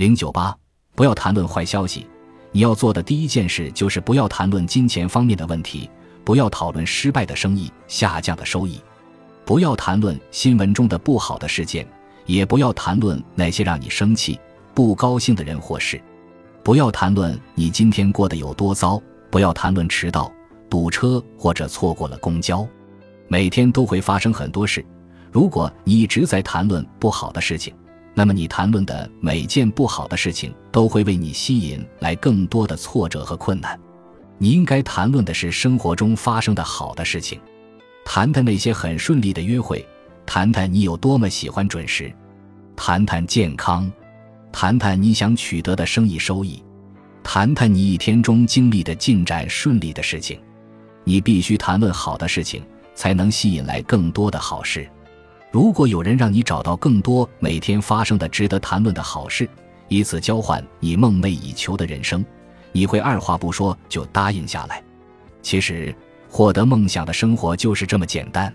零九八，不要谈论坏消息。你要做的第一件事就是不要谈论金钱方面的问题，不要讨论失败的生意、下降的收益，不要谈论新闻中的不好的事件，也不要谈论那些让你生气、不高兴的人或事。不要谈论你今天过得有多糟，不要谈论迟到、堵车或者错过了公交。每天都会发生很多事，如果你一直在谈论不好的事情。那么，你谈论的每件不好的事情，都会为你吸引来更多的挫折和困难。你应该谈论的是生活中发生的好的事情，谈谈那些很顺利的约会，谈谈你有多么喜欢准时，谈谈健康，谈谈你想取得的生意收益，谈谈你一天中经历的进展顺利的事情。你必须谈论好的事情，才能吸引来更多的好事。如果有人让你找到更多每天发生的值得谈论的好事，以此交换你梦寐以求的人生，你会二话不说就答应下来。其实，获得梦想的生活就是这么简单。